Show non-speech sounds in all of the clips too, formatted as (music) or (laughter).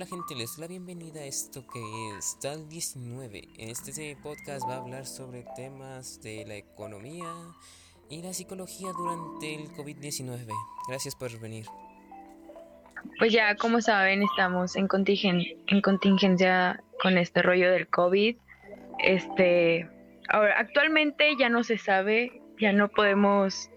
Hola gente, les doy la bienvenida a esto que es Tal 19. En este podcast va a hablar sobre temas de la economía y la psicología durante el COVID-19. Gracias por venir. Pues ya, como saben, estamos en, contingencia, en contingencia con este rollo del COVID. Este, ahora, actualmente ya no se sabe, ya no podemos,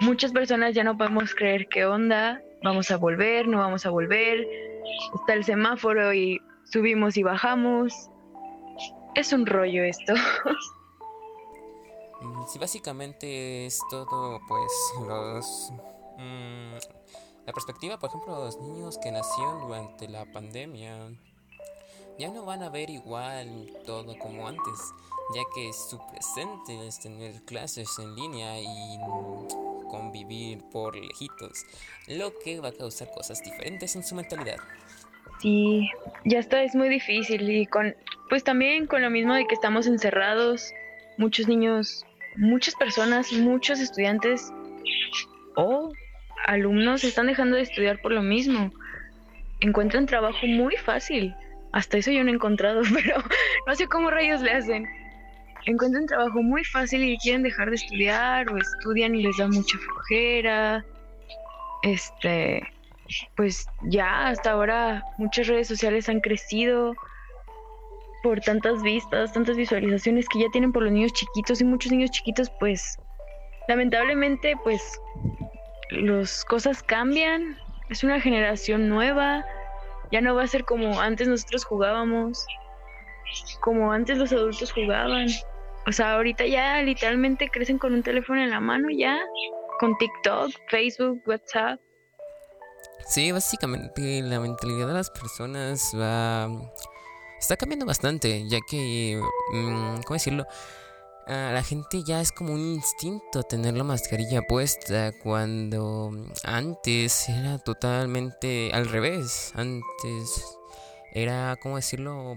muchas personas ya no podemos creer qué onda, vamos a volver, no vamos a volver está el semáforo y subimos y bajamos. Es un rollo esto. Mm, sí, básicamente es todo, pues, los... Mm, la perspectiva, por ejemplo, de los niños que nacieron durante la pandemia, ya no van a ver igual todo como antes, ya que su presente es tener clases en línea y convivir por lejitos, lo que va a causar cosas diferentes en su mentalidad. Sí, ya está, es muy difícil y con, pues también con lo mismo de que estamos encerrados, muchos niños, muchas personas, muchos estudiantes o alumnos están dejando de estudiar por lo mismo. Encuentran trabajo muy fácil. Hasta eso yo no he encontrado, (laughs) pero no sé cómo rayos le hacen. Encuentran trabajo muy fácil y quieren dejar de estudiar o estudian y les da mucha flojera. Este, pues ya hasta ahora muchas redes sociales han crecido por tantas vistas, tantas visualizaciones que ya tienen por los niños chiquitos y muchos niños chiquitos pues lamentablemente pues las cosas cambian, es una generación nueva, ya no va a ser como antes nosotros jugábamos, como antes los adultos jugaban. O sea, ahorita ya literalmente crecen con un teléfono en la mano ya, con TikTok, Facebook, WhatsApp. Sí, básicamente la mentalidad de las personas va... Está cambiando bastante, ya que... Mm, ¿Cómo decirlo? La gente ya es como un instinto tener la mascarilla puesta cuando antes era totalmente al revés. Antes era, ¿cómo decirlo?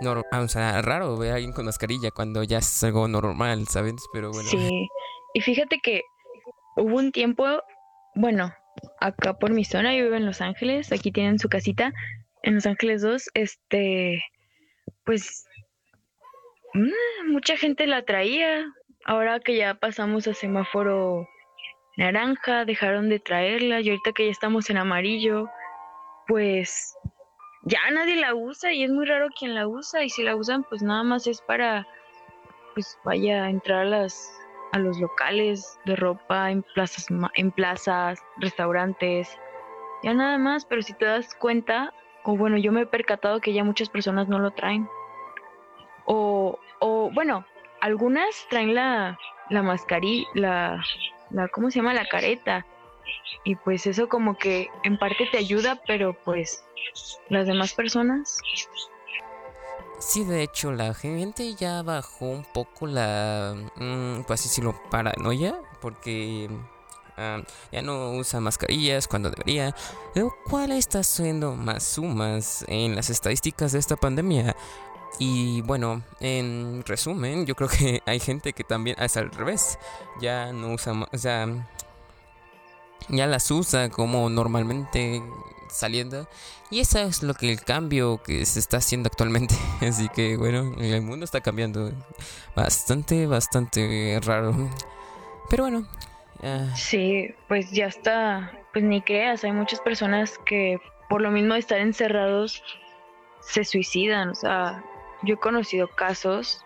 Mm, o sea, raro ver a alguien con mascarilla cuando ya es algo normal, ¿sabes? Pero bueno. Sí, y fíjate que hubo un tiempo bueno, acá por mi zona, yo vivo en Los Ángeles, aquí tienen su casita, en Los Ángeles 2, este, pues, mm, mucha gente la traía, ahora que ya pasamos a semáforo naranja, dejaron de traerla, y ahorita que ya estamos en amarillo, pues ya nadie la usa y es muy raro quien la usa y si la usan pues nada más es para pues vaya a entrar a las a los locales de ropa en plazas, en plazas, restaurantes, ya nada más, pero si te das cuenta, o bueno, yo me he percatado que ya muchas personas no lo traen. O, o bueno, algunas traen la, la mascarilla, la, la, ¿cómo se llama? La careta. Y pues eso como que en parte te ayuda, pero pues las demás personas Sí, de hecho, la gente ya bajó un poco la, mm, pues así decirlo, paranoia, porque ah, ya no usa mascarillas cuando debería, lo cual está haciendo más sumas en las estadísticas de esta pandemia. Y bueno, en resumen, yo creo que hay gente que también es al revés, ya no usa, o sea, ya las usa como normalmente saliendo. Y eso es lo que el cambio que se está haciendo actualmente. (laughs) Así que bueno, el mundo está cambiando bastante, bastante raro. Pero bueno. Sí, pues ya está. Pues ni creas, hay muchas personas que por lo mismo de estar encerrados se suicidan. O sea, yo he conocido casos.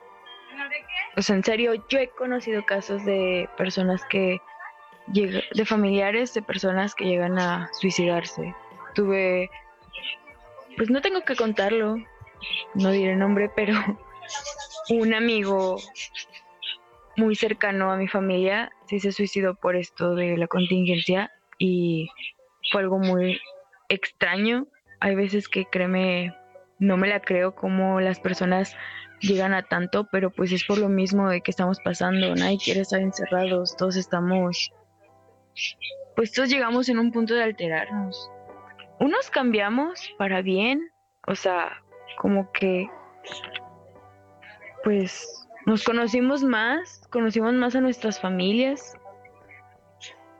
O sea, en serio, yo he conocido casos de personas que de familiares de personas que llegan a suicidarse tuve, pues no tengo que contarlo, no diré nombre, pero (laughs) un amigo muy cercano a mi familia sí se suicidó por esto de la contingencia y fue algo muy extraño. Hay veces que créeme, no me la creo como las personas llegan a tanto, pero pues es por lo mismo de que estamos pasando, nadie quiere estar encerrados, todos estamos, pues todos llegamos en un punto de alterarnos unos cambiamos para bien, o sea, como que, pues, nos conocimos más, conocimos más a nuestras familias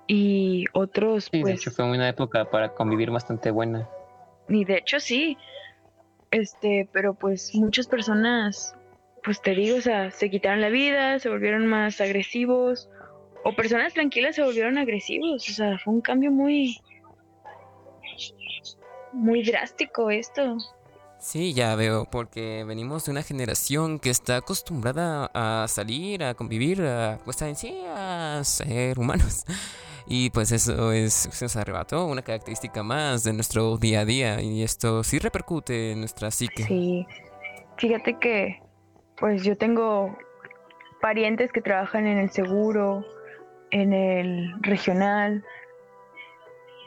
y otros Sí, de pues hecho fue una época para convivir bastante buena. y de hecho sí, este, pero pues muchas personas, pues te digo, o sea, se quitaron la vida, se volvieron más agresivos, o personas tranquilas se volvieron agresivos, o sea, fue un cambio muy, muy drástico esto. Sí, ya veo, porque venimos de una generación que está acostumbrada a salir, a convivir, a, pues en sí, a ser humanos. (laughs) Y pues eso es, se nos arrebató una característica más de nuestro día a día y esto sí repercute en nuestra psique. Sí, fíjate que, pues yo tengo parientes que trabajan en el seguro, en el regional,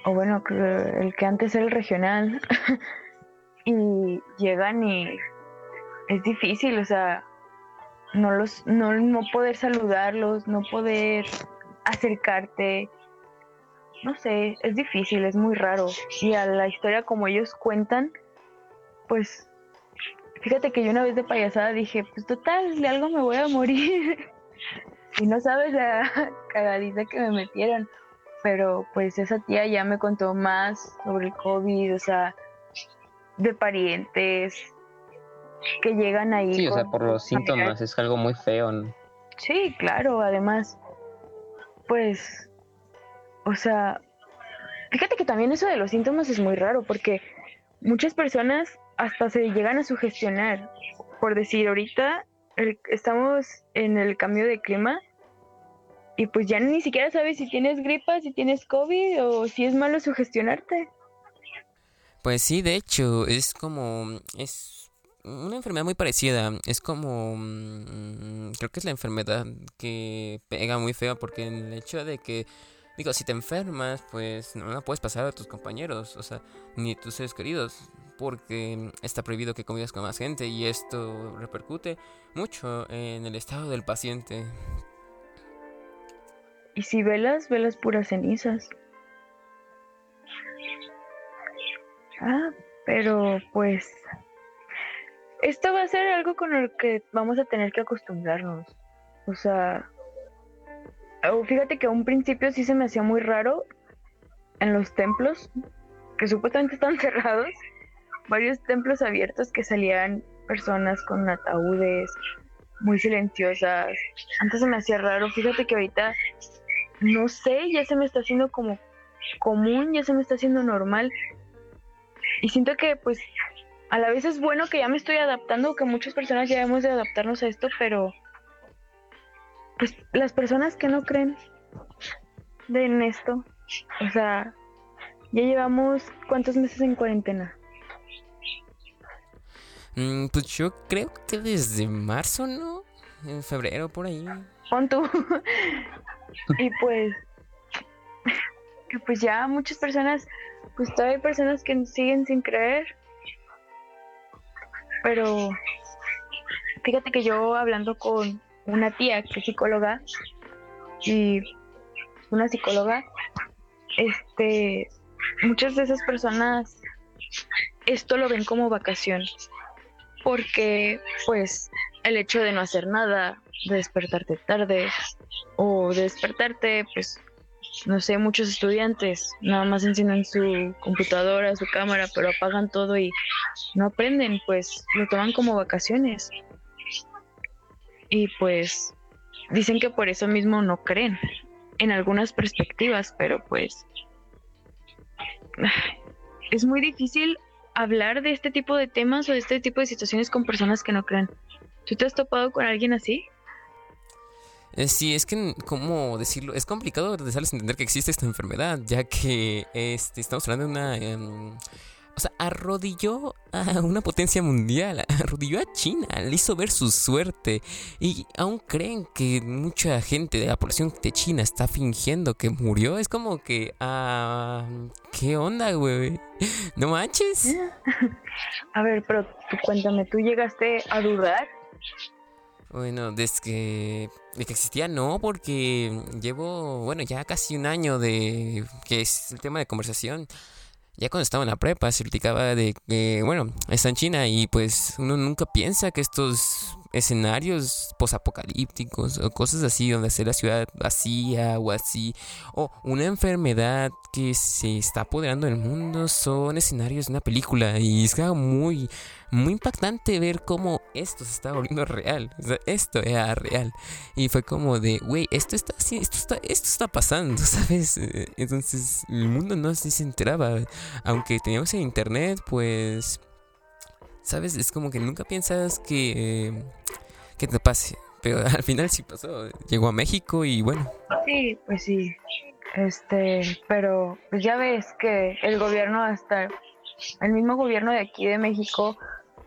o bueno, el que antes era el regional, (laughs) y llegan y es difícil, o sea, no los, no, no poder saludarlos, no poder acercarte, no sé, es difícil, es muy raro. Y a la historia como ellos cuentan, pues fíjate que yo una vez de payasada dije, pues total, de algo me voy a morir. (laughs) y no sabes la (laughs) cagadiza que me metieron. Pero pues esa tía ya me contó más sobre el COVID, o sea, de parientes que llegan ahí. Sí, o sea, por los síntomas es algo muy feo. ¿no? Sí, claro, además, pues, o sea, fíjate que también eso de los síntomas es muy raro porque muchas personas hasta se llegan a sugestionar. Por decir, ahorita estamos en el cambio de clima y pues ya ni siquiera sabes si tienes gripa, si tienes COVID o si es malo sugestionarte. Pues sí, de hecho, es como... Es una enfermedad muy parecida. Es como... mm, Creo que es la enfermedad que pega muy feo porque el hecho de que... Digo, si te enfermas, pues no puedes pasar a tus compañeros, o sea, ni a tus seres queridos, porque está prohibido que convivas con más gente y esto repercute mucho en el estado del paciente. Y si velas, velas puras cenizas. Ah, pero pues esto va a ser algo con el que vamos a tener que acostumbrarnos. O sea, fíjate que a un principio sí se me hacía muy raro en los templos, que supuestamente están (laughs) cerrados, varios templos abiertos que salían personas con ataúdes muy silenciosas. Antes se me hacía raro, fíjate que ahorita no sé, ya se me está haciendo como común, ya se me está haciendo normal. Y siento que pues a la vez es bueno que ya me estoy adaptando, que muchas personas ya hemos de adaptarnos a esto, pero pues las personas que no creen de en esto, o sea, ya llevamos cuántos meses en cuarentena. Mm, pues yo creo que desde marzo, ¿no? En febrero, por ahí. Pon tú. (laughs) y pues, que pues ya muchas personas, pues todavía hay personas que siguen sin creer. Pero fíjate que yo hablando con una tía que es psicóloga y una psicóloga, este, muchas de esas personas esto lo ven como vacación. Porque, pues, el hecho de no hacer nada, de despertarte tarde o de despertarte, pues, no sé, muchos estudiantes nada más encienden su computadora, su cámara, pero apagan todo y no aprenden, pues lo toman como vacaciones. Y pues dicen que por eso mismo no creen en algunas perspectivas, pero pues (sighs) es muy difícil hablar de este tipo de temas o de este tipo de situaciones con personas que no creen. ¿Tú te has topado con alguien así? Eh, Sí, es que, ¿cómo decirlo? Es complicado a entender que existe esta enfermedad, ya que este, estamos hablando de una... em, o sea, arrodilló a una potencia mundial, arrodilló a China, le hizo ver su suerte. Y aún creen que mucha gente de la población de China está fingiendo que murió. Es como que... ah, ¿Qué onda, güey? ¿No manches? A ver, pero tú cuéntame, ¿tú llegaste a dudar? Bueno, desde que, de que existía no, porque llevo, bueno, ya casi un año de que es el tema de conversación. Ya cuando estaba en la prepa se platicaba de que, bueno, está en China y pues uno nunca piensa que estos escenarios posapocalípticos o cosas así donde hacer la ciudad vacía o así o una enfermedad que se está apoderando del mundo son escenarios de una película. Y es muy muy impactante ver cómo esto se está volviendo real. O sea, esto era real. Y fue como de güey esto está esto está esto está pasando (laughs) sabes entonces el mundo no se enteraba. Aunque teníamos en internet pues ¿Sabes? Es como que nunca piensas que, que te pase. Pero al final sí pasó. Llegó a México y bueno. Sí, pues sí. Este, pero pues ya ves que el gobierno hasta el mismo gobierno de aquí de México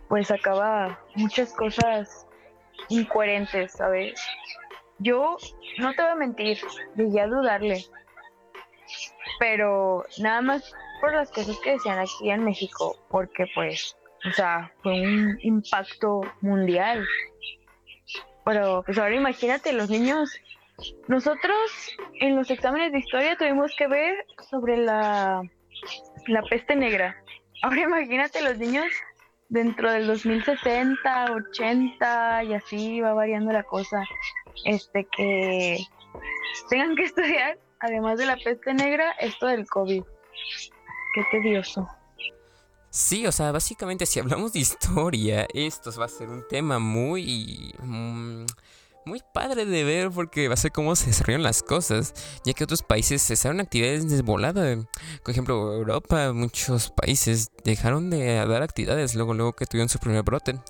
pues acaba muchas cosas incoherentes, ¿sabes? Yo no te voy a mentir, llegué a dudarle. Pero nada más por las cosas que decían aquí en México, porque pues o sea, fue un impacto mundial. Pero pues ahora imagínate, los niños, nosotros en los exámenes de historia tuvimos que ver sobre la, la peste negra. Ahora imagínate los niños dentro del 2060, 80 y así va variando la cosa. Este que tengan que (laughs) estudiar, además de la peste negra, esto del COVID. Qué tedioso. Sí, o sea, básicamente si hablamos de historia, esto va a ser un tema muy... Mm, muy padre de ver porque va a ser cómo se desarrollan las cosas, ya que otros países cesaron actividades desvoladas. Por ejemplo, Europa, muchos países dejaron de dar actividades luego, luego que tuvieron su primer brote.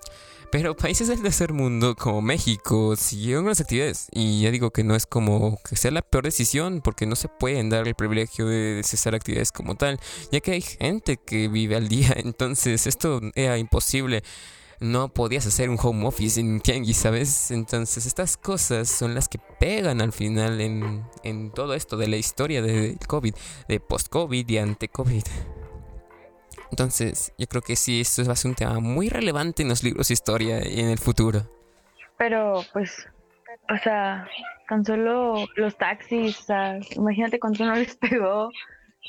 Pero países del tercer mundo como México siguieron con las actividades. Y ya digo que no es como que sea la peor decisión porque no se pueden dar el privilegio de cesar actividades como tal, ya que hay gente que vive al día. (laughs) Entonces esto era imposible. No podías hacer un home office en Tianguis, ¿sabes? Entonces estas cosas son las que pegan al final en, en todo esto de la historia del COVID, de post-COVID y ante-COVID. Entonces, yo creo que sí, esto va a ser un tema muy relevante en los libros de historia y en el futuro. Pero, pues, o sea, tan solo los taxis, o sea, imagínate cuánto no les (laughs) pegó,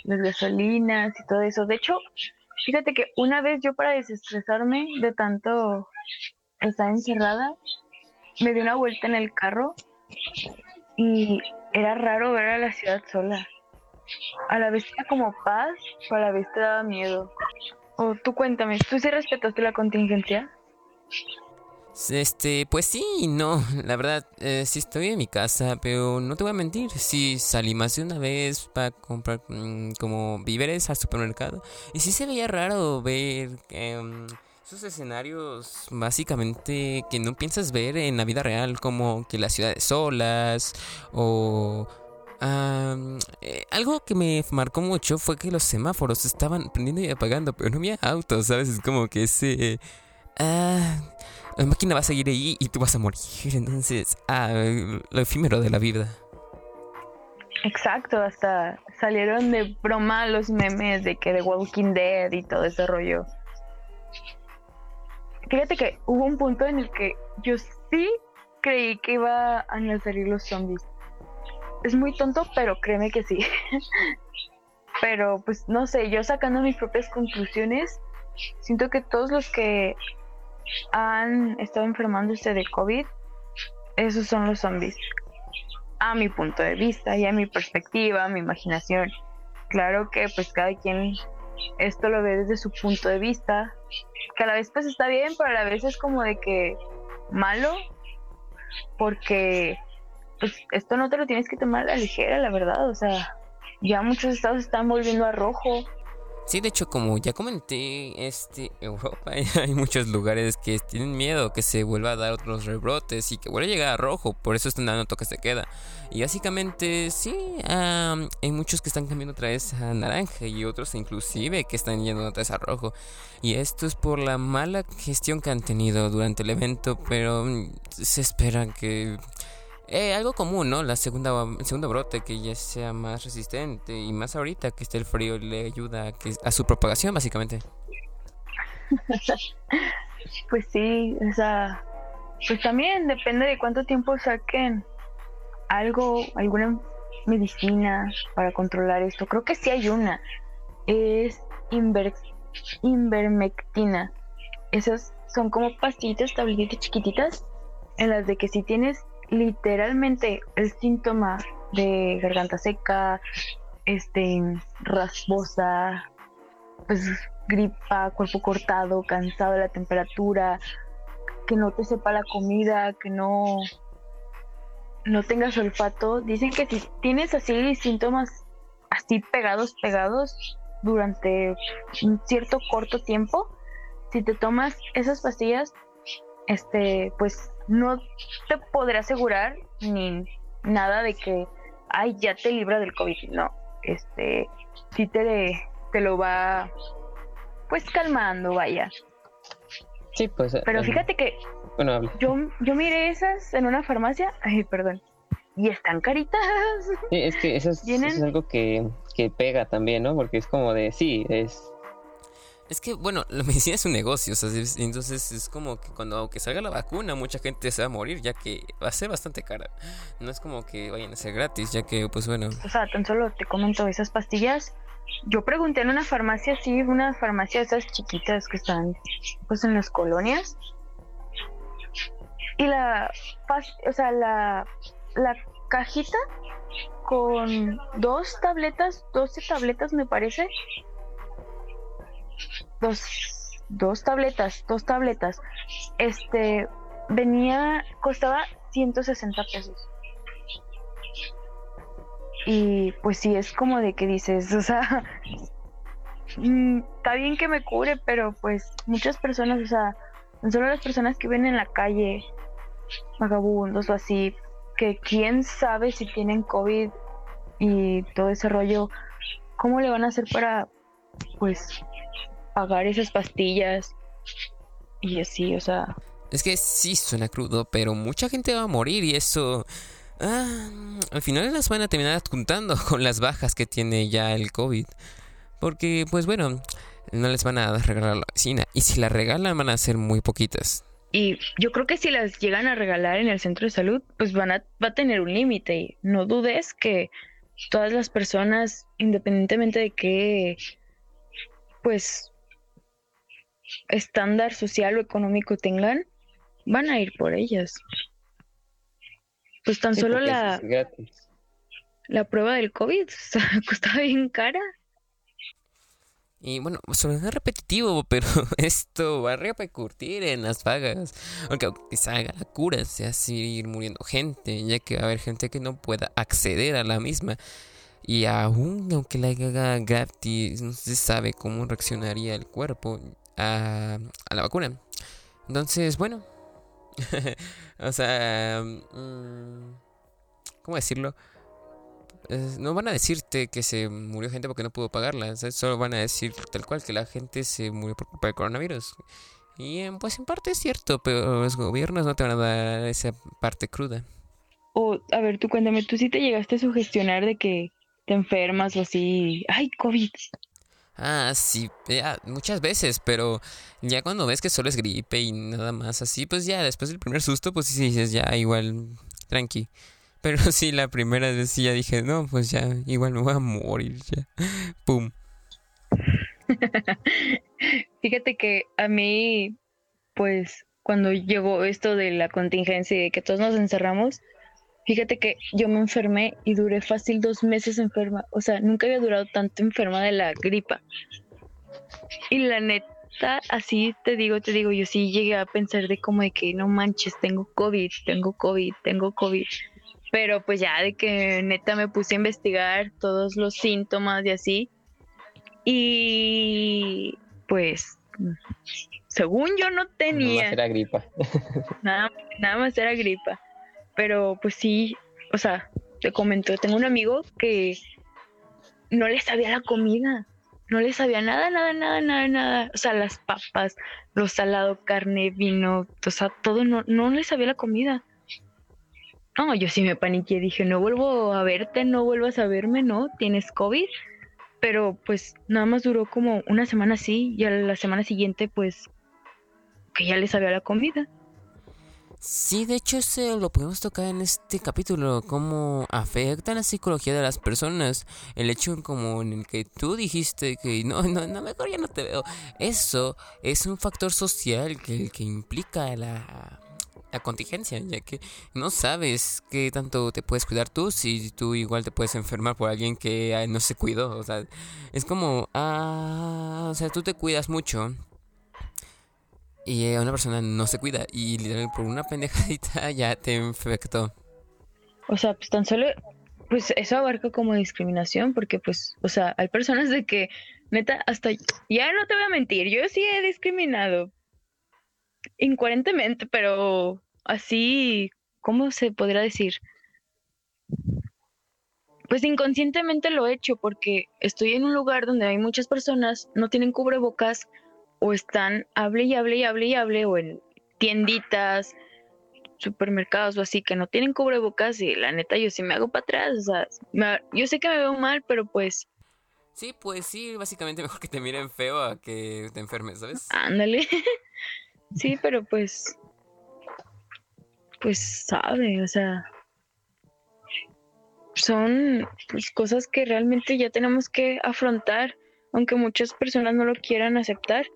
las gasolinas y todo eso. De hecho, fíjate que una vez yo para desestresarme de tanto estar encerrada, me di una vuelta en el carro y era raro ver a la ciudad sola a la vez era como paz, pero a la vez te daba miedo. O tú cuéntame, ¿tú sí respetaste la contingencia? Este, pues sí no. La verdad, eh, sí estoy en mi casa, pero no te voy a mentir. Sí salí más de una vez para comprar mm, como víveres al supermercado. Y sí se veía raro ver em, esos escenarios básicamente que no piensas ver en la vida real, como que las ciudades solas o eh, algo que me marcó mucho fue que los semáforos estaban prendiendo y apagando, pero no había autos, ¿sabes? Es como que ese... Ah, la máquina va a seguir ahí y tú vas a morir. (laughs) Entonces, ah, lo efímero de la vida. Exacto, hasta salieron de broma los memes de que de Walking Dead y todo ese rollo. Fíjate que hubo un punto en el que yo sí creí que iba a salir los zombies es muy tonto, pero créeme que sí. (laughs) pero pues no sé, yo sacando mis propias conclusiones, siento que todos los que han estado enfermándose de COVID, esos son los zombies. A mi punto de vista y a mi perspectiva, a mi imaginación. Claro que pues cada quien esto lo ve desde su punto de vista, que a la vez pues está bien, pero a la vez es como de que malo, porque pues esto no te lo tienes que tomar a la ligera, la verdad. O sea, ya muchos estados están volviendo a rojo. Sí, de hecho, como ya comenté, este Europa (laughs) hay muchos lugares que tienen miedo que se vuelva a dar otros rebrotes y que vuelva a llegar a rojo, por eso están dando toques de queda. Y básicamente, sí, hay muchos que están cambiando otra vez a naranja y otros inclusive que están yendo otra vez a rojo. Y esto es por la mala gestión que han tenido durante el evento, pero mm, se espera que eh, algo común, ¿no? La segunda, el segundo brote que ya sea más resistente y más ahorita que esté el frío le ayuda a, a su propagación, básicamente. (laughs) pues sí, o sea, pues también depende de cuánto tiempo saquen algo, alguna medicina para controlar esto. Creo que sí hay una. Es inver, invermectina. Esas son como pastillitas, tabletitas chiquititas en las de que si tienes literalmente el síntoma de garganta seca, este, rasposa, pues gripa, cuerpo cortado, cansado de la temperatura, que no te sepa la comida, que no no tengas olfato, dicen que si tienes así síntomas así pegados, pegados durante un cierto corto tiempo, si te tomas esas pastillas, este, pues no te podré asegurar ni nada de que, ay, ya te libra del COVID, no, este, sí te, te lo va, pues calmando, vaya. Sí, pues. Pero fíjate que bueno, yo, yo miré esas en una farmacia, ay, perdón, y están caritas. Sí, es que eso es, algo que, que, pega también, ¿no? Porque es como de, sí, es... Es que, bueno, la (laughs) medicina es un negocio, o sea, entonces es como que cuando aunque salga la vacuna, mucha gente se va a morir, ya que va a ser bastante cara. No es como que vayan a ser gratis, ya que, pues bueno... O sea, tan solo te comento, esas pastillas yo pregunté en una farmacia, sí, una farmacia esas chiquitas que están pues en las colonias. Y la, o sea, la, la cajita con dos tabletas, 12 tabletas me parece. Dos, dos tabletas, dos tabletas. Este, venía, costaba 160 pesos. Y pues sí, es como de que dices, (laughs) o sea, mm, está bien que me cure, pero pues muchas personas, o sea, solo las personas que ven en la calle, vagabundos o así, que quién sabe si tienen COVID y todo ese rollo, ¿cómo le van a hacer para, pues, pagar esas pastillas? Y así, o sea... Es que sí suena crudo, pero mucha gente va a morir y eso Ah, al final las van a terminar adjuntando (laughs) con las bajas que tiene ya el COVID. Porque, pues bueno, no les van a regalar la vacina. Y si la regalan, van a ser muy poquitas. Y yo creo que si las llegan a regalar en el centro de salud, pues van a, va a tener un límite. Y no dudes que todas las personas, independientemente de qué, pues, estándar social o económico tengan, van a ir por ellas. Pues tan solo la, la prueba del COVID (laughs) costaba bien cara. Y bueno, suena repetitivo, pero (laughs) esto va a repercutir en las vagas. Aunque aunque salga la cura, se va a seguir muriendo gente, ya que va a haber gente que no pueda acceder a la misma. Y aún aunque la haga gratis, no se sabe cómo reaccionaría el cuerpo a, la vacuna. Entonces, bueno, (laughs) o sea, mm, ¿cómo decirlo? no van a decirte que se murió gente porque no pudo pagarla, solo van a decir tal cual que la gente se murió por culpa del coronavirus. Y pues en parte es cierto, pero los gobiernos no te van a dar esa parte cruda. O, a ver, tú cuéntame, ¿tú sí te llegaste a sugestionar de que te enfermas o así? ¡Ay, COVID! Ah, sí, muchas veces, pero ya cuando ves que solo es gripe y nada más así, pues ya después del primer susto, pues sí dices, ya igual, tranqui. (laughs) Pero sí, la primera vez sí ya dije, no, pues ya, igual me voy a morir, (laughs) ya. Pum. (laughs) Fíjate que a mí, pues, cuando llegó esto de la contingencia y de que todos nos encerramos, Fíjate que yo me enfermé y duré fácil dos meses enferma. O sea, nunca había durado tanto enferma de la gripa. Y la neta, así te digo, te digo, yo sí llegué a pensar de como de que no manches, tengo COVID, tengo COVID, tengo COVID. Pero pues ya de que neta me puse a investigar todos los síntomas y así. Y pues, según yo no tenía. Nada más era gripa. nada, nada más era gripa pero pues sí, o sea, te comento, tengo un amigo que no le sabía la comida, no le sabía nada, nada, nada, nada, nada, o sea, las papas, los salados, carne, vino, o sea, todo, no, no le sabía la comida. No, yo sí me paniqué, dije, no vuelvo a verte, no vuelvas a verme, ¿no? Tienes COVID. Pero pues nada más duró como una semana así y a la semana siguiente pues que ya le sabía la comida. Sí, de hecho eso lo podemos tocar en este capítulo, cómo afecta la psicología de las personas, el hecho como en el que tú dijiste que no, no, no, mejor ya no te veo, eso es un factor social que, que implica la, la contingencia, ya que no sabes qué tanto te puedes cuidar tú si tú igual te puedes enfermar por alguien que no se cuidó. O sea, es como, ah, o sea, tú te cuidas mucho y una persona no se cuida y literalmente por una pendejadita (laughs) ya te infectó. O sea, pues tan solo, pues eso abarca como discriminación porque pues, o sea, hay personas de que, neta, hasta, ya no te voy a mentir, yo sí he discriminado, incoherentemente, pero así, ¿cómo se podrá decir? Pues inconscientemente lo he hecho porque estoy en un lugar donde hay muchas personas, no tienen cubrebocas o están hable y hable y hable y hable o en tienditas, supermercados o así que no tienen cubrebocas y la neta yo sí me hago para atrás, o sea, yo sé que me veo mal, pero pues... Sí, pues sí, básicamente (laughs) mejor que te miren feo a que te enfermes, ¿sabes? Ándale. (laughs) Sí, pero pues, pues sabe, o sea, son pues, cosas que realmente ya tenemos que afrontar, aunque muchas personas no lo quieran aceptar.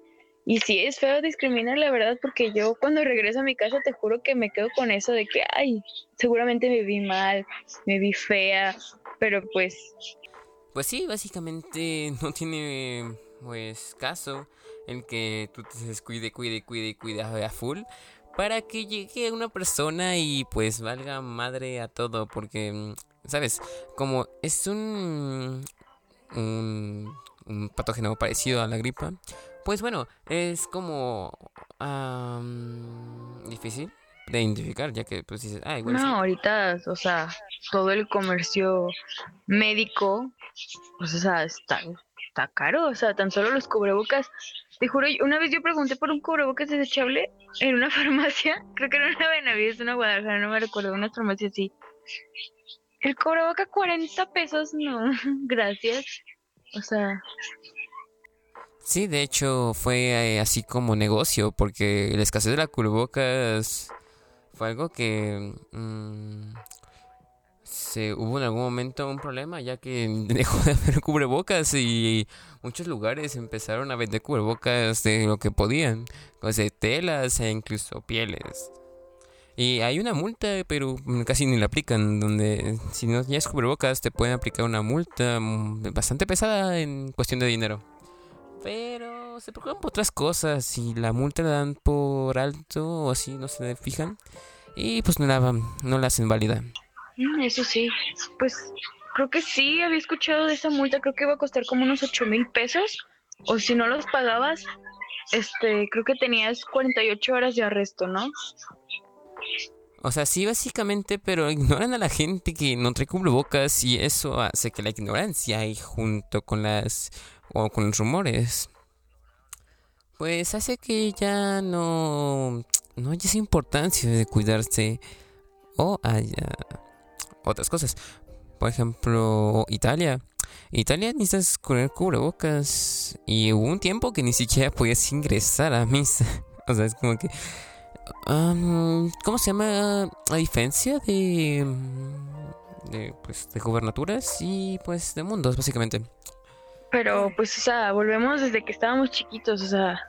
Y sí es feo discriminar, la verdad, porque yo cuando regreso a mi casa te juro que me quedo con eso de que, ay, seguramente me vi mal, me vi fea, pero pues... Pues sí, básicamente (laughs) no tiene pues caso en que tú te descuide, cuide, cuide, cuide a full para que llegue una persona y pues valga madre a todo porque mm, sabes como es un un, patógeno parecido a la gripa pues bueno es como difícil de identificar ya que pues dices ah igual no ahorita o sea todo el comercio médico pues o sea está está caro o sea tan solo los cubrebocas te juro, una vez yo pregunté por un cubrebocas desechable en una (laughs) farmacia, creo que era una Benavides, una Guadalajara, no me recuerdo, una farmacia así. El cubrebocas 40 pesos, no, (laughs) gracias. O sea... Sí, de hecho fue eh, así como negocio, porque la escasez de la cubrebocas fue algo que mm, hubo en algún momento un problema ya que (laughs) dejó de haber cubrebocas y muchos lugares empezaron a vender cubrebocas de lo que podían, pues de telas e incluso pieles. Y hay una multa, pero casi ni la aplican, donde si no tienes cubrebocas te pueden aplicar una multa bastante pesada en cuestión de dinero. Pero se preocupan por otras cosas y la multa la dan por alto o así, no se fijan. Y pues no la, no la hacen válida. Mm, eso sí, pues creo que sí, había escuchado de esa multa, creo que iba a costar como unos 8 mil pesos, o si no los pagabas, este, creo que tenías 48 horas de arresto, ¿no? O sea, sí, básicamente, pero ignoran a la gente que no trae cubrebocas y eso hace que la ignorancia y junto con las o con los rumores, pues hace que ya no no haya esa importancia de cuidarse o haya otras cosas. Por ejemplo, Italia. Italia necesitas poner cubrebocas. Y hubo un tiempo que ni siquiera podías ingresar a misa. (laughs) o sea, es como que. ¿Cómo se llama? A diferencia de. De, pues, de gubernaturas y pues de mundos, básicamente. Pero, pues, o sea, volvemos desde que estábamos chiquitos. O sea,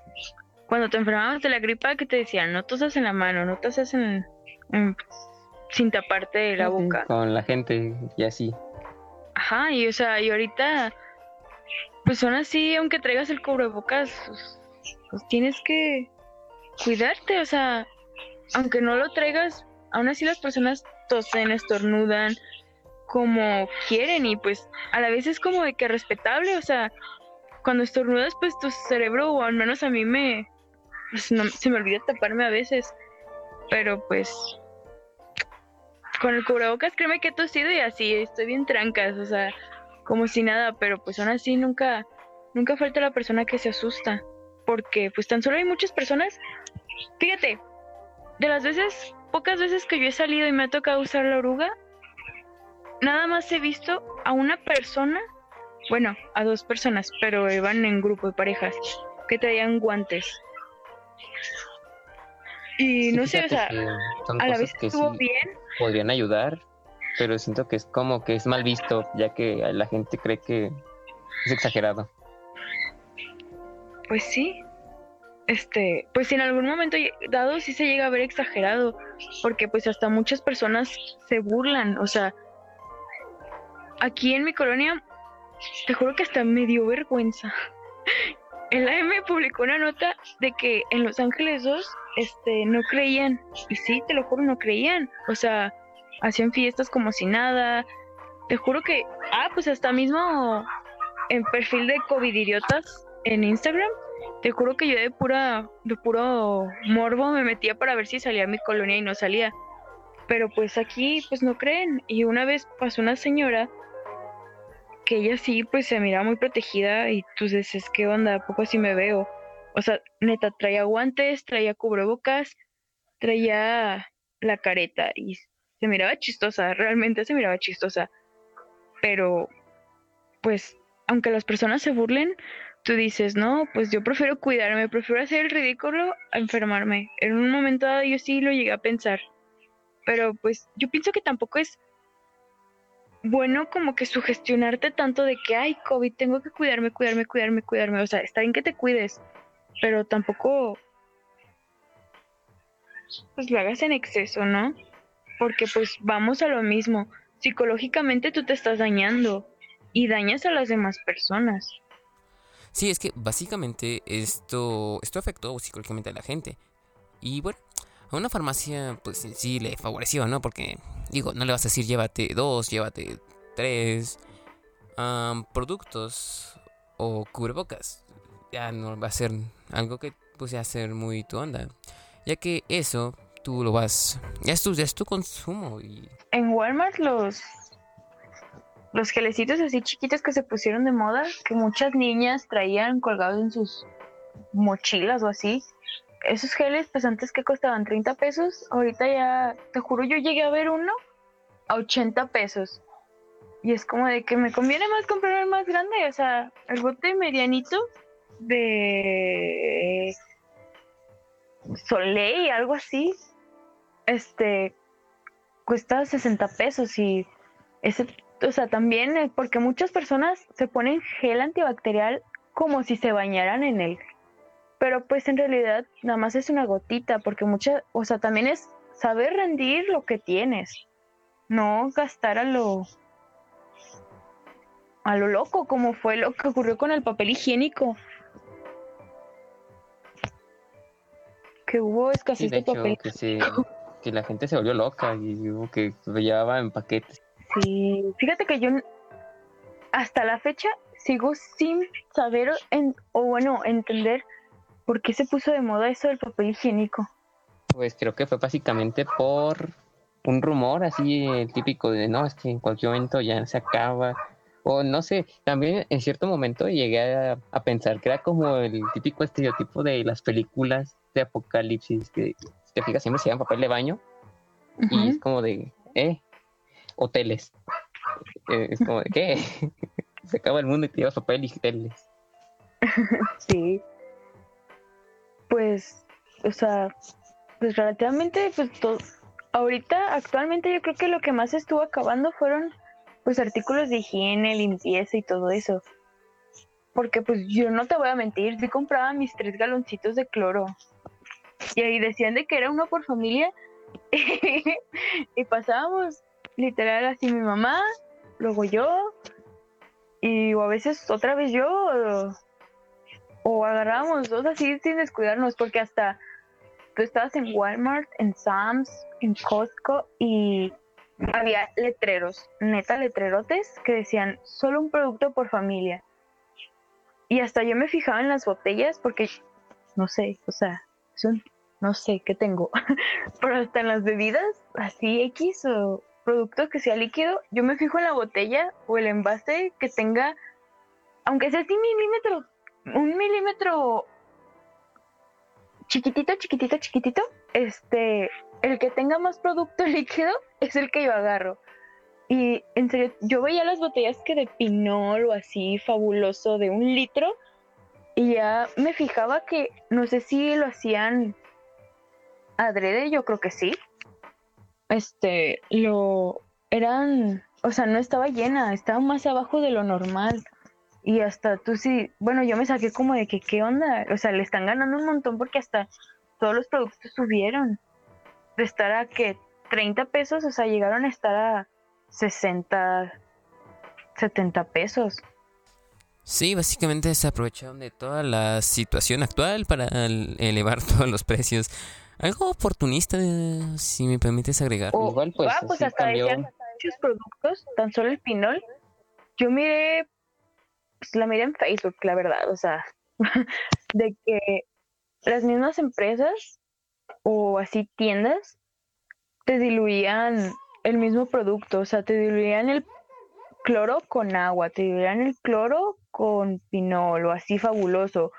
cuando te enfermabas de la gripa, que te decían? No tosas en la mano, no tosas en, en sin taparte la boca. Con la gente y así. Ajá, y o sea, y ahorita, pues son así, aunque traigas el cubrebocas, pues, pues, tienes que cuidarte, o sea, aunque no lo traigas, aún así las personas tosen, estornudan como quieren y pues a la vez es como de que respetable, o sea, cuando estornudas pues tu cerebro o al menos a mí me pues, se me olvida taparme a veces, pero pues con el cubrebocas, créeme que he tosido y así, estoy bien trancas, o sea, como si nada, pero pues aún así nunca, nunca falta la persona que se asusta, porque pues tan solo hay muchas personas, fíjate, de las veces, pocas veces que yo he salido y me ha tocado usar la oruga, nada más he visto a una persona, bueno, a dos personas, pero iban en grupo de parejas, que traían guantes. Y no sé, o sea, a la vez estuvo bien. Podrían ayudar, pero siento que es como que es mal visto, ya que la gente cree que es exagerado. Pues sí. este, pues en algún momento dado sí se llega a ver exagerado, porque pues hasta muchas personas se burlan, o sea, aquí en mi colonia, te juro que hasta me dio vergüenza. El AM publicó una nota de que en Los Ángeles 2 este, no creían, y sí, te lo juro, no creían, o sea, hacían fiestas como si nada, te juro que, ah, pues hasta mismo en perfil de COVID idiotas en Instagram, te juro que yo de pura, de puro morbo me metía para ver si salía mi colonia y no salía. Pero pues aquí pues no creen. Y una vez pasó una señora que ella sí pues se miraba muy protegida y tú dices, ¿qué onda? ¿A poco así me veo? O sea, neta, traía guantes, traía cubrebocas, traía la careta y se miraba chistosa, realmente se miraba chistosa. Pero, pues, aunque las personas se burlen, tú dices, no, pues yo prefiero cuidarme, prefiero hacer el ridículo a enfermarme. En un momento dado yo sí lo llegué a pensar. Pero pues yo pienso que tampoco es bueno como que sugestionarte tanto de que, ay, COVID, tengo que cuidarme, cuidarme, cuidarme, cuidarme. O sea, está bien que te cuides, pero tampoco pues lo hagas en exceso, ¿no? Porque pues vamos a lo mismo. Psicológicamente tú te estás dañando y dañas a las demás personas. Sí, es que básicamente esto, esto afectó psicológicamente a la gente. Y bueno, a una farmacia pues sí le favoreció, ¿no? Porque digo, no le vas a decir llévate dos, llévate tres productos o cubrebocas. Ya no va a ser algo que pues a ser muy tu onda. Ya que eso tú lo vas, ya es tu, ya es tu consumo. Y... En Walmart los los gelecitos así chiquitos que se pusieron de moda, que muchas niñas traían colgados en sus mochilas o así. Esos geles, pues antes que costaban 30 pesos, ahorita ya, te juro, yo llegué a ver uno a 80 pesos. Y es como de que me conviene más comprar el más grande, o sea, el bote medianito de Soleil, algo así, este, cuesta 60 pesos y ese o sea, también porque muchas personas se ponen gel antibacterial como si se bañaran en él. Pero pues en realidad nada más es una gotita, porque muchas, o sea, también es saber rendir lo que tienes, no gastar a lo a lo loco, como fue lo que ocurrió con el papel higiénico. Que hubo escasez de, papel. Que, que la gente se volvió loca y que lo llevaba en paquetes. Sí, fíjate que yo hasta la fecha sigo sin saber o bueno, entender por qué se puso de moda eso del papel higiénico. Pues creo que fue básicamente por un rumor así el típico de no, es que en cualquier momento ya se acaba. O no sé, también en cierto momento llegué a, pensar que era como el típico estereotipo de las películas de apocalipsis, que te fijas siempre se llama papel de baño. Y es como de, eh, hoteles. Eh, es como de, ¿qué? (laughs) Se acaba el mundo y te llevas papel y hoteles. (laughs) sí. Pues, o sea, pues relativamente, pues todo, ahorita, actualmente yo creo que lo que más estuvo acabando fueron, pues, artículos de higiene, limpieza y todo eso. Porque, pues, yo no te voy a mentir, sí compraba mis tres galoncitos de cloro. Y ahí decían de que era uno por familia. (laughs) y pasábamos literal así mi mamá, luego yo, y o a veces otra vez yo, agarramos dos así sin descuidarnos, porque hasta tú estabas en Walmart, en Sam's, en Costco, y había letreros, neta letrerotes, que decían solo un producto por familia. Y hasta yo me fijaba en las botellas porque, no sé, o sea, son, no sé qué tengo, (laughs) pero hasta en las bebidas, así X o producto que sea líquido, yo me fijo en la botella o el envase que tenga, aunque sea así milímetro, un milímetro chiquitito, chiquitito, chiquitito, este, el que tenga más producto (laughs) líquido es el que yo agarro. Y en serio, yo veía las botellas que de pinol o así fabuloso de un litro y ya me fijaba que no sé si lo hacían adrede, yo creo que sí, este, lo eran, o sea, no estaba llena, estaba más abajo de lo normal. Y hasta tú sí, bueno, yo me saqué como de que, ¿qué onda? O sea, le están ganando un montón porque hasta todos los productos subieron. De estar a que 30 pesos, o sea, llegaron a estar a 60, 70 pesos. Sí, básicamente se aprovecharon de toda la situación actual para elevar (laughs) todos los precios. Algo oportunista, si me permites agregar. Igual, pues, ah, pues hasta decían muchos productos, tan solo el pinol. Yo miré, pues la miré en Facebook, la verdad, o sea, (laughs) de que las mismas empresas o así tiendas te diluían el mismo producto, o sea, te diluían el cloro con agua, te diluían el cloro con pinol o así fabuloso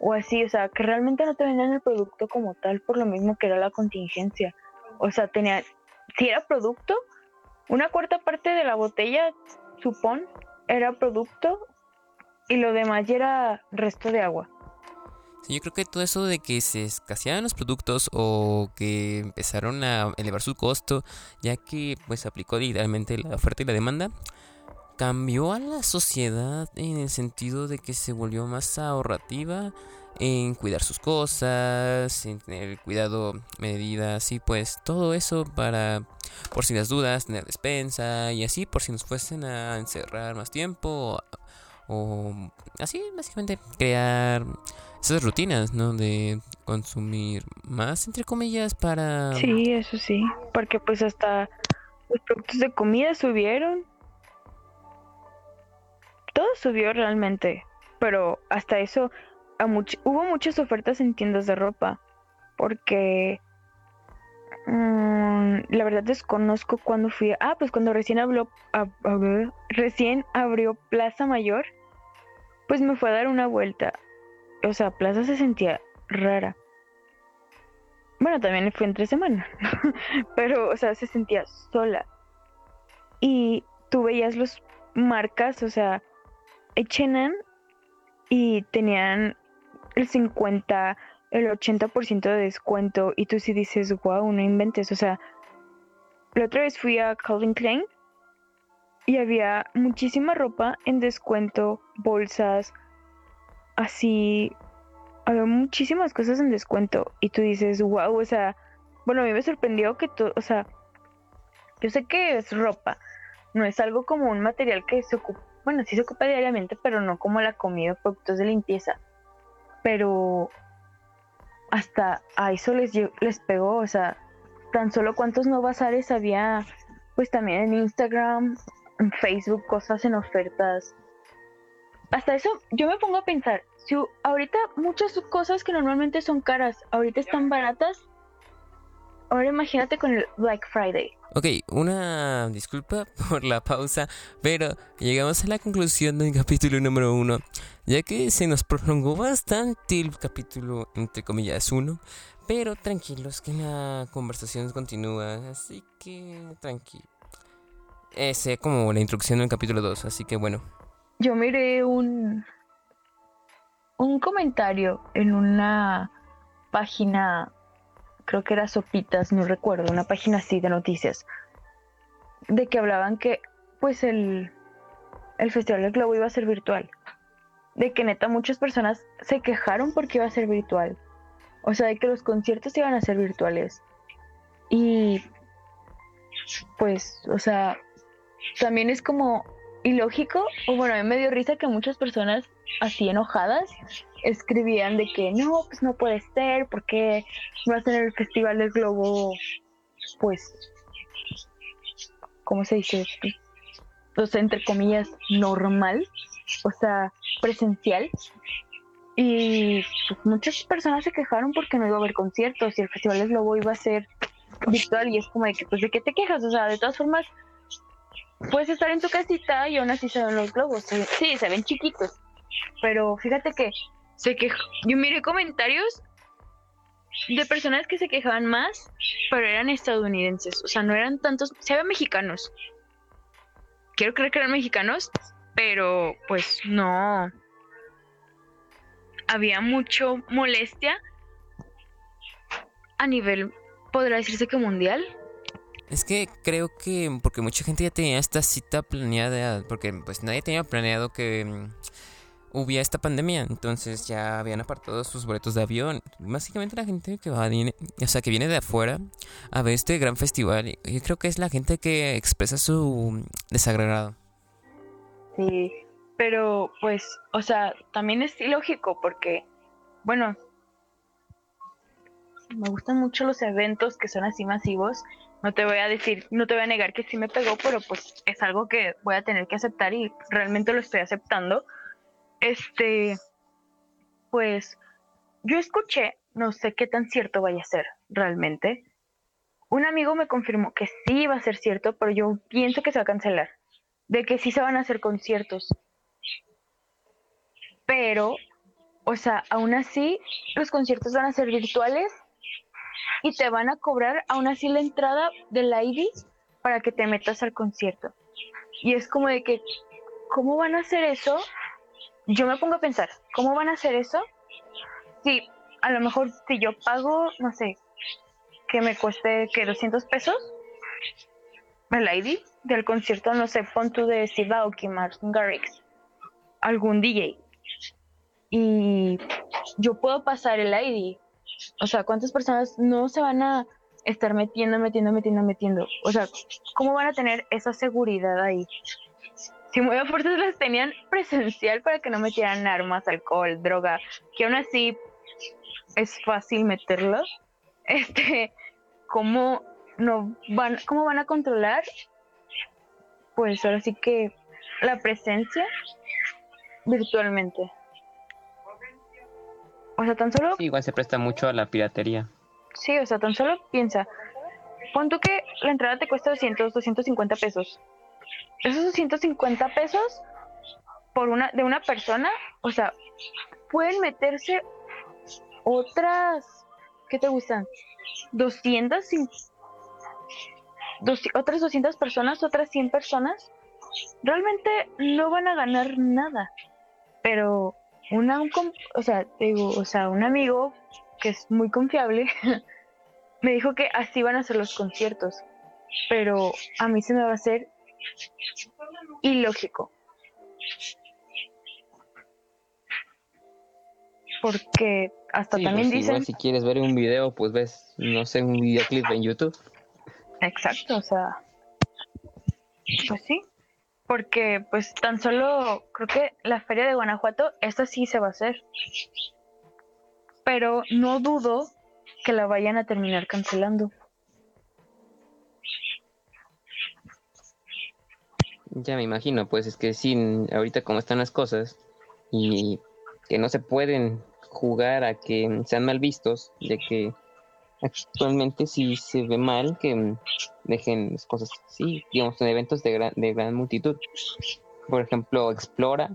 o así, o sea, que realmente no te vendían el producto como tal por lo mismo que era la contingencia. O sea, tenía, si era producto, una cuarta parte de la botella, supón, era producto y lo demás era resto de agua. Sí, yo creo que todo eso de que se escaseaban los productos o que empezaron a elevar su costo, ya que pues aplicó literalmente la oferta y la demanda, cambió a la sociedad en el sentido de que se volvió más ahorrativa en cuidar sus cosas, en tener cuidado, medidas y pues todo eso para por si las dudas, tener despensa y así por si nos fuesen a encerrar más tiempo o, así básicamente crear esas rutinas, ¿no? De consumir más entre comillas para Sí, eso sí, porque pues hasta los productos de comida subieron todo subió realmente, pero hasta eso hubo muchas ofertas en tiendas de ropa, porque mm, la verdad desconozco cuándo fui. Ah, pues cuando recién abrió, recién abrió Plaza Mayor, pues me fue a dar una vuelta. O sea, Plaza se sentía rara. Bueno, también fue entre semana, (laughs) pero, o sea, se sentía sola. Y tú veías los marcas, o sea, H&M y tenían el 50, el 80% de descuento y tú sí dices, wow, no inventes, o sea, la otra vez fui a Calvin Klein y había muchísima ropa en descuento, bolsas, así, había muchísimas cosas en descuento y tú dices, wow, o sea, bueno, a mí me sorprendió que todo, o sea, yo sé que es ropa, no es algo como un material que se ocupa bueno, sí se ocupa diariamente, pero no como la comida, productos de limpieza. Pero hasta a eso les, les pegó, o sea, tan solo cuántos no bazares había, pues también en Instagram, en Facebook, cosas en ofertas. Hasta eso yo me pongo a pensar, si ahorita muchas cosas que normalmente son caras, ahorita están baratas, ahora imagínate con el Black Friday. Ok, una disculpa (laughs) por la pausa, pero llegamos a la conclusión del capítulo número uno, ya que se nos prolongó bastante el capítulo entre comillas uno, pero tranquilos que la conversación continúa, así que tranquilo. Ese es como la introducción del capítulo 2, así que bueno. Yo miré un un comentario en una página creo que era Sopitas, no recuerdo, una página así de noticias, de que hablaban que pues el, el Festival del Globo iba a ser virtual. De que neta muchas personas se quejaron porque iba a ser virtual. O sea, de que los conciertos iban a ser virtuales. Y pues, o sea, también es como ilógico, o bueno, a mí me dio risa que muchas personas así enojadas escribían de que no, pues no puede ser, porque a ser el Festival del Globo, pues, ¿cómo se dice? Pues, entre comillas, normal, o sea, presencial. Y pues, muchas personas se quejaron porque no iba a haber conciertos y el Festival del Globo iba a ser virtual y es como de que, pues, ¿de qué te quejas? O sea, de todas formas, puedes estar en tu casita y aún así se ven los globos. Sí, se ven chiquitos. Pero fíjate que se que yo miré comentarios de personas que se quejaban más, pero eran estadounidenses, o sea, no eran tantos, se ven mexicanos. Quiero creer que eran mexicanos, pero pues no. Había mucho molestia a nivel, podría decirse que mundial, Es que creo que porque mucha gente ya tenía esta cita planeada, porque pues nadie tenía planeado que mm, hubiera esta pandemia, entonces ya habían apartado sus boletos de avión. Básicamente la gente que va, o sea, que viene de afuera a ver este gran festival, yo creo que es la gente que expresa su desagrado. Sí, pero pues, o sea, también es ilógico porque, bueno, me gustan mucho los eventos que son así masivos no te voy a decir, no te voy a negar que sí me pegó, pero pues es algo que voy a tener que aceptar y realmente lo estoy aceptando. Este, pues yo escuché, no sé qué tan cierto vaya a ser realmente. Un amigo me confirmó que sí va a ser cierto, pero yo pienso que se va a cancelar. De que sí se van a hacer conciertos. Pero, o sea, aún así, los conciertos van a ser virtuales y te van a cobrar aún así la entrada del ID para que te metas al concierto. Y es como de que, ¿cómo van a hacer eso? Yo me pongo a pensar, ¿cómo van a hacer eso? Si a lo mejor si yo pago, no sé, que me cueste que 200 pesos el ID del concierto, no sé, pon tú de Steve Aoki, Martin Garrix, algún DJ. Y yo puedo pasar el ID o sea, ¿cuántas personas no se van a estar metiendo, metiendo, metiendo, metiendo? O sea, ¿cómo van a tener esa seguridad ahí? Si muy a fuerzas las tenían presencial para que no metieran armas, alcohol, droga, que aún así es fácil meterlos, (laughs) este, ¿cómo no van, cómo van a controlar? Pues ahora sí que la presencia virtualmente. O sea, tan solo... Sí, igual se presta mucho a la piratería. Sí, o sea, tan solo piensa. Pon tú que la entrada te cuesta 200, 250 pesos. Esos 250 pesos por una de una persona, o sea, pueden meterse otras, ¿qué te gustan? 200, dos, otras 200 personas, otras 100 personas. Realmente no van a ganar nada, pero una, un, o sea, digo, o sea, un amigo que es muy confiable (laughs) me dijo que así van a ser los conciertos, pero a mí se me va a hacer ilógico. Porque hasta también pues dicen... si quieres ver un video, pues ves, no sé, un videoclip en YouTube. Exacto, o sea... Pues sí porque pues tan solo creo que la feria de Guanajuato, esta sí se va a hacer. Pero no dudo que la vayan a terminar cancelando. Ya me imagino, pues es que sin ahorita como están las cosas y que no se pueden jugar a que sean mal vistos, de que actualmente sí se ve mal que dejen las cosas así, digamos, en eventos de gran, de gran multitud. Por ejemplo, Explora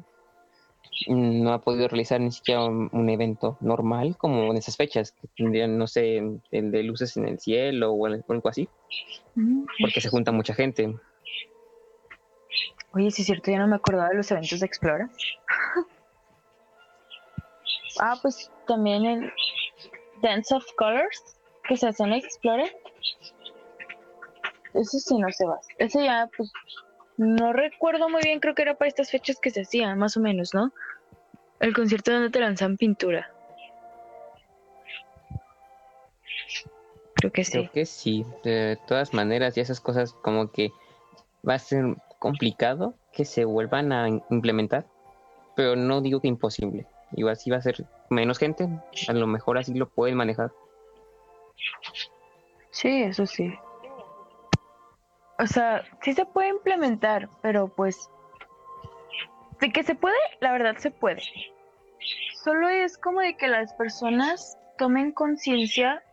no ha podido realizar ni siquiera un, evento normal como en esas fechas, que tendrían, no sé, el de luces en el cielo o algo así, porque se junta mucha gente. Oye, si es cierto, ya no me acordaba de los eventos de Explora. (laughs) ah, pues también el Dance of Colors que hace en Explorer. Ese sí no se va. Ese ya, pues, no recuerdo muy bien, creo que era para estas fechas que se hacía, más o menos, ¿no? El concierto donde te lanzan pintura. Creo que sí. Creo que sí. De todas maneras, y esas cosas como que va a ser complicado que se vuelvan a implementar, pero no digo que imposible. Igual sí va a ser menos gente, a lo mejor así lo pueden manejar. Sí, eso sí. O sea, sí se puede implementar, pero pues de que se puede, la verdad se puede. Solo es como de que las personas tomen conciencia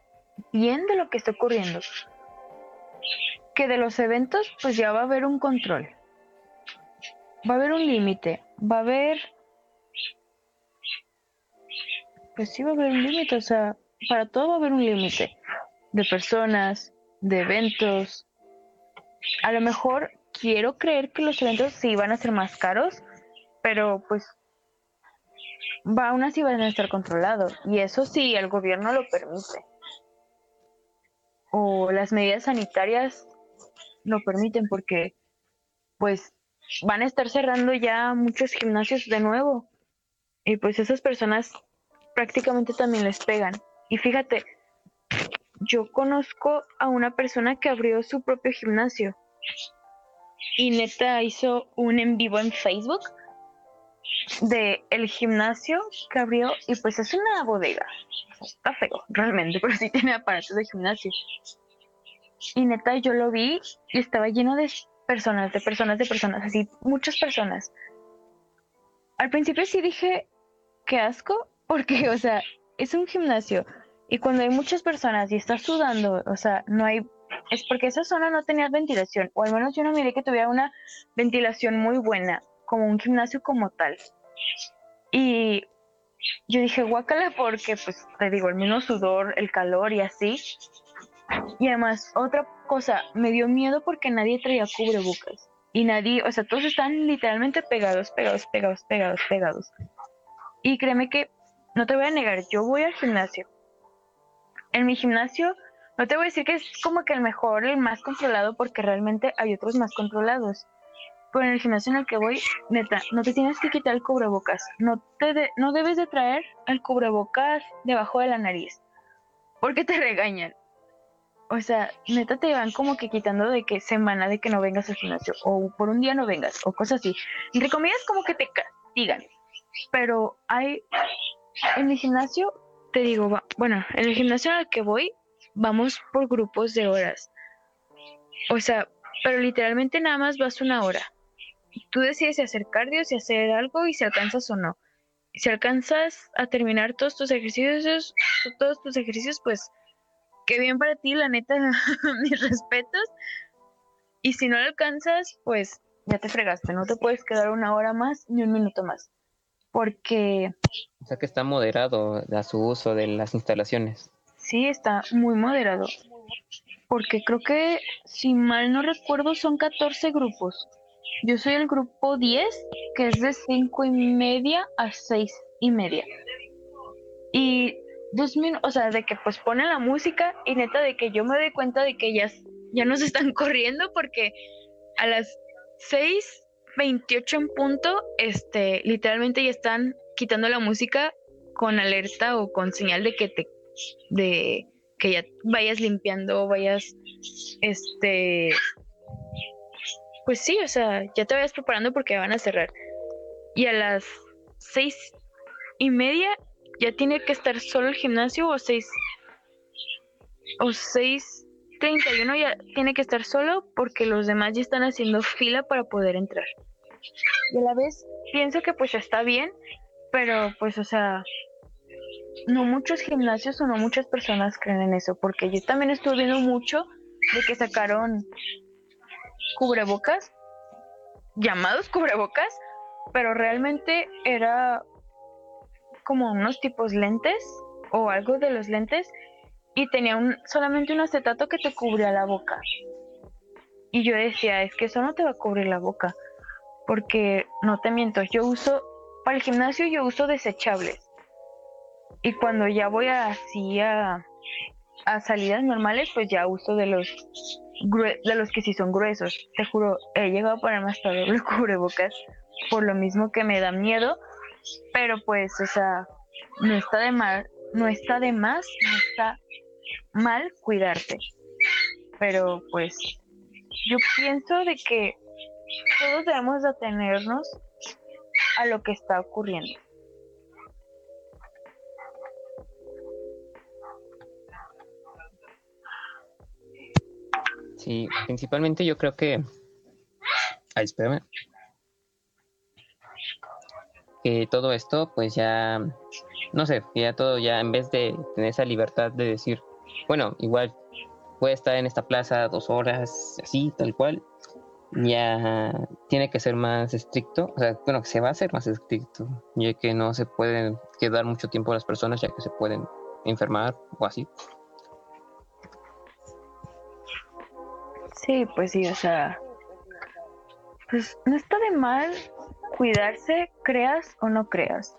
bien de lo que está ocurriendo. Que de los eventos, pues ya va a haber un control. Va a haber un límite. Va a haber. Pues sí, va a haber un límite. O sea, para todo va a haber un límite de personas, de eventos. A lo mejor quiero creer que los eventos sí van a ser más caros, pero pues va, aún así van a estar controlados. Y eso sí, el gobierno lo permite. O las medidas sanitarias lo permiten porque pues van a estar cerrando ya muchos gimnasios de nuevo y pues esas personas prácticamente también les pegan. Y fíjate, yo conozco a una persona que abrió su propio gimnasio y neta hizo un en vivo en Facebook de el gimnasio que abrió y pues es una bodega. Está feo, realmente, pero sí tiene aparatos de gimnasio. Y neta yo lo vi y estaba lleno de personas, de personas, de personas, así, muchas personas. Al principio sí dije, qué asco, porque, o sea, es un gimnasio y cuando hay muchas personas y estás sudando, o sea, no hay, es porque esa zona no tenía ventilación, o al menos yo no miré que tuviera una ventilación muy buena, como un gimnasio como tal. Y yo dije, guácala, porque, pues, te digo, el mismo sudor, el calor y así. Y además, otra cosa, me dio miedo porque nadie traía cubrebocas. Y nadie, o sea, todos están literalmente pegados, pegados, pegados, pegados, pegados. Y créeme que, no te voy a negar, yo voy al gimnasio. En mi gimnasio, no te voy a decir que es como que el mejor, el más controlado, porque realmente hay otros más controlados. Pero en el gimnasio en el que voy, neta, no te tienes que quitar el cubrebocas. No, te no debes de traer el cubrebocas debajo de la nariz. Porque te (laughs) regañan. O sea, neta te van como que quitando de que semana de que no vengas al gimnasio. O por un día no vengas. O cosas así. Entre comillas como que te castigan. Pero hay... En mi gimnasio, te digo, bueno, en el gimnasio al que voy, vamos por grupos de horas. O sea, pero literalmente nada más vas una hora tú decides si hacer cardio, si hacer algo y si alcanzas o no. Si alcanzas a terminar todos tus ejercicios, todos tus ejercicios, pues qué bien para ti, la neta, (laughs) mis respetos. Y si no lo alcanzas, pues ya te fregaste, no te puedes quedar una hora más ni un minuto más. Porque... O sea que está moderado a su uso de las instalaciones. Sí, está muy moderado. Porque creo que, si mal no recuerdo, son 14 grupos. Yo soy el grupo 10, que es de 5 y media a 6 y media. Y dos minutos, o sea, de que pues ponen la música y neta de que yo me doy cuenta de que ya, ya nos (laughs) están corriendo porque a las 6.28 en punto, este, literalmente ya están quitando la música con alerta o con señal de que te, de que ya vayas limpiando, vayas, este, pues sí, o sea, ya te vayas preparando porque van a cerrar. Y a las seis y media ya tiene que estar solo el gimnasio o seis o seis treinta y uno ya tiene que estar solo porque los demás ya están haciendo fila para poder entrar. Y a la vez pienso que pues está bien, pero pues o sea, no muchos gimnasios o no muchas personas creen en eso, porque yo también estuve viendo mucho de que sacaron cubrebocas, llamados cubrebocas, pero realmente era como unos tipos lentes o algo de los lentes y tenía un, solamente un acetato que te cubría la boca. Y yo decía, es que eso no te va a cubrir la boca, porque no te miento, yo uso, para el gimnasio yo uso desechables. Y cuando ya voy así a, a salidas normales, pues ya uso de los de los que sí son gruesos. Te juro, he llegado a ponerme hasta doble (laughs) cubrebocas por lo mismo que me da miedo, pero pues, o sea, no está de mal, no está de más, no está mal cuidarte. Pero pues, yo pienso de que todos debemos atenernos a lo que está ocurriendo. Sí, principalmente yo creo que. Ay, espérame. Que todo esto, pues ya. No sé, ya todo ya, en vez de tener esa libertad de decir, bueno, igual puede estar en esta plaza dos horas, así, tal cual, ya tiene que ser más estricto, o sea, bueno, que se va a hacer más estricto, ya que no se pueden quedar mucho tiempo las personas, ya que se pueden enfermar o así. Sí, pues sí, o sea, pues no está de mal cuidarse, creas o no creas,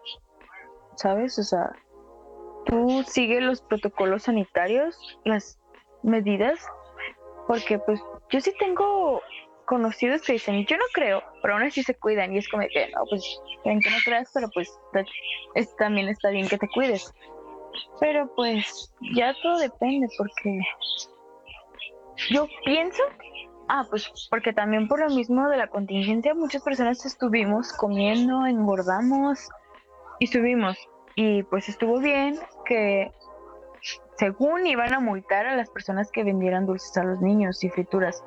¿sabes? O sea, tú sigues los protocolos sanitarios, las medidas, porque pues yo sí tengo conocidos que dicen, yo no creo, pero aún así se cuidan y es como que, no, pues, ven que no creas, pero pues es, también está bien que te cuides. Pero pues ya todo depende porque yo pienso, ah, pues porque también por lo mismo de la contingencia muchas personas estuvimos comiendo, engordamos y subimos. Y pues estuvo bien que según iban a multar a las personas que vendieran dulces a los niños y frituras,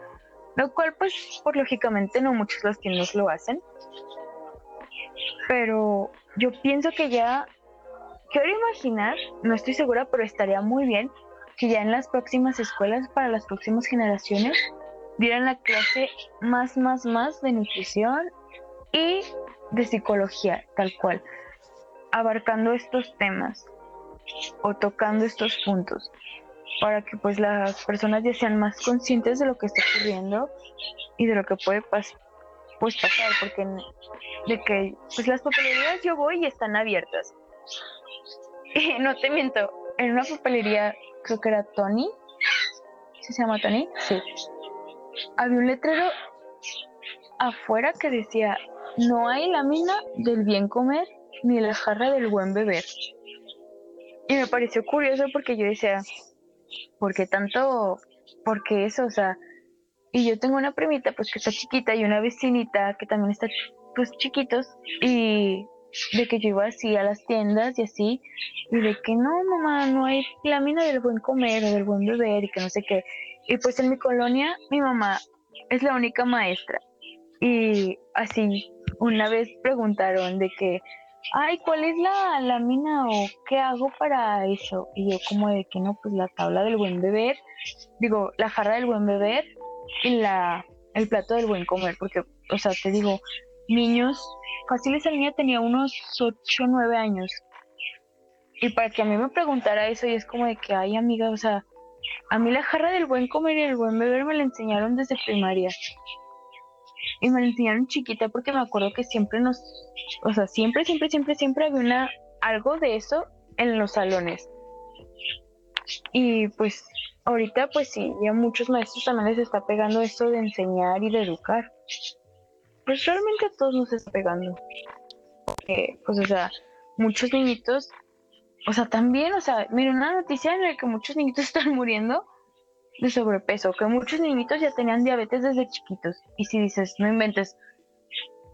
lo cual pues por lógicamente no muchos los que nos lo hacen. Pero yo pienso que ya quiero imaginar, no estoy segura, pero estaría muy bien que ya en las próximas escuelas para las próximas generaciones dieran la clase más, más, más de nutrición y de psicología, tal cual, abarcando estos temas o tocando estos puntos para que pues las personas ya sean más conscientes de lo que está ocurriendo y de lo que puede pas pues pasar porque de que pues las papelerías yo voy y están abiertas (laughs) no te miento, en una papelería, creo que era Tony, ¿sí se llama Tony? Sí. Había un letrero afuera que decía, no hay lámina del bien comer ni la jarra del buen beber. Y me pareció curioso porque yo decía, ¿por qué tanto? ¿Por qué eso? O sea, y yo tengo una primita pues que está chiquita y una vecinita que también está pues chiquitos y de que yo iba así a las tiendas y así, y de que no, mamá, no hay lámina del buen comer o del buen beber y que no sé qué. Y pues en mi colonia, mi mamá es la única maestra. Y así, una vez preguntaron de que, ay, ¿cuál es la lámina o qué hago para eso? Y yo como de que no, pues la tabla del buen beber, digo, la jarra del buen beber y la, el plato del buen comer, porque, o sea, te digo, niños fácil esa niña tenía unos 8 o 9 años. Y para que a mí me preguntara eso, y es como de que, ay, amiga, o sea, a mí la jarra del buen comer y el buen beber me la enseñaron desde primaria. Y me la enseñaron chiquita porque me acuerdo que siempre nos, o sea, siempre, siempre, siempre, siempre había una, algo de eso en los salones. Y pues ahorita pues sí, ya muchos maestros también les está pegando esto de enseñar y de educar pues realmente a todos nos está pegando. pues, o sea, muchos niñitos, o sea, también, o sea, mira, una noticia en la que muchos niñitos (laughs) están muriendo de sobrepeso, que muchos niñitos ya tenían diabetes desde chiquitos. Y si dices, no inventes,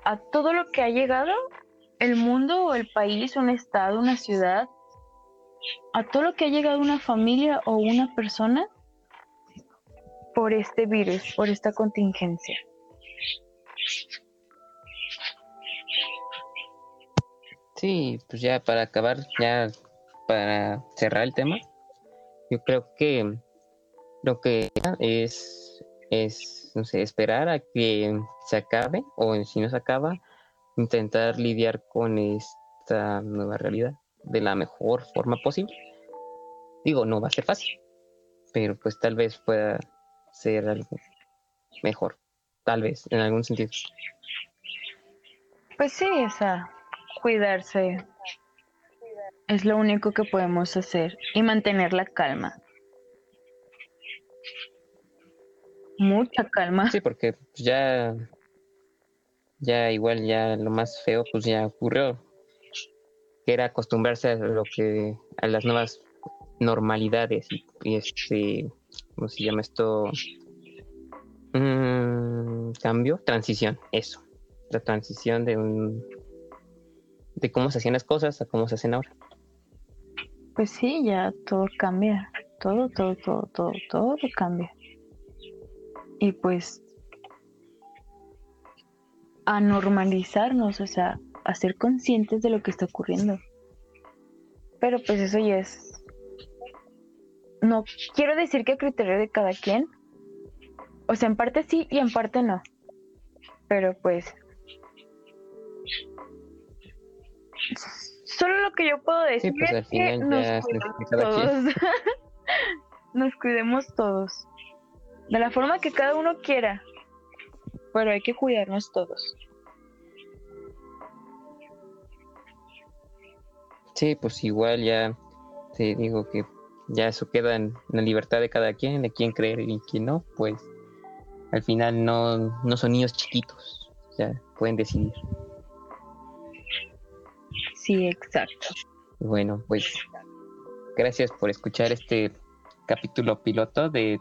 a todo lo que ha llegado el mundo o el país, un estado, una ciudad, a todo lo que ha llegado una familia o una persona por este virus, por esta contingencia. Sí, pues ya para acabar, ya para cerrar el tema, yo creo que lo que es, es, no sé, esperar a que se acabe, o si no se acaba, intentar lidiar con esta nueva realidad de la mejor forma posible. Digo, no va a ser fácil, pero pues tal vez pueda ser algo mejor tal vez, en algún sentido. Pues sí, esa cuidarse es lo único que podemos hacer y mantener la calma. Mucha calma. Sí, porque ya, ya igual ya lo más feo pues ya ocurrió, que era acostumbrarse a lo que a las nuevas normalidades y, y este, ¿cómo se llama esto? Mm, cambio, transición, eso. La transición de un de cómo se hacían las cosas a cómo se hacen ahora. Pues sí, ya todo cambia. Todo, todo, todo, todo, todo cambia. Y pues a normalizarnos, o sea, a ser conscientes de lo que está ocurriendo. Pero pues eso ya es... No quiero decir que a criterio de cada quien, o sea, en parte sí y en parte no. Pero pues... Solo lo que yo puedo decir pues, es que (laughs) nos cuidemos todos. nos cuidemos todos. De la forma que cada uno quiera. Pero hay que cuidarnos todos. Sí, pues igual ya te digo que ya eso queda en la libertad de cada quien, de quién creer y quién no, pues al final no, no son niños chiquitos, sea, pueden decidir. Sí, exacto. Bueno, pues gracias por escuchar este capítulo piloto de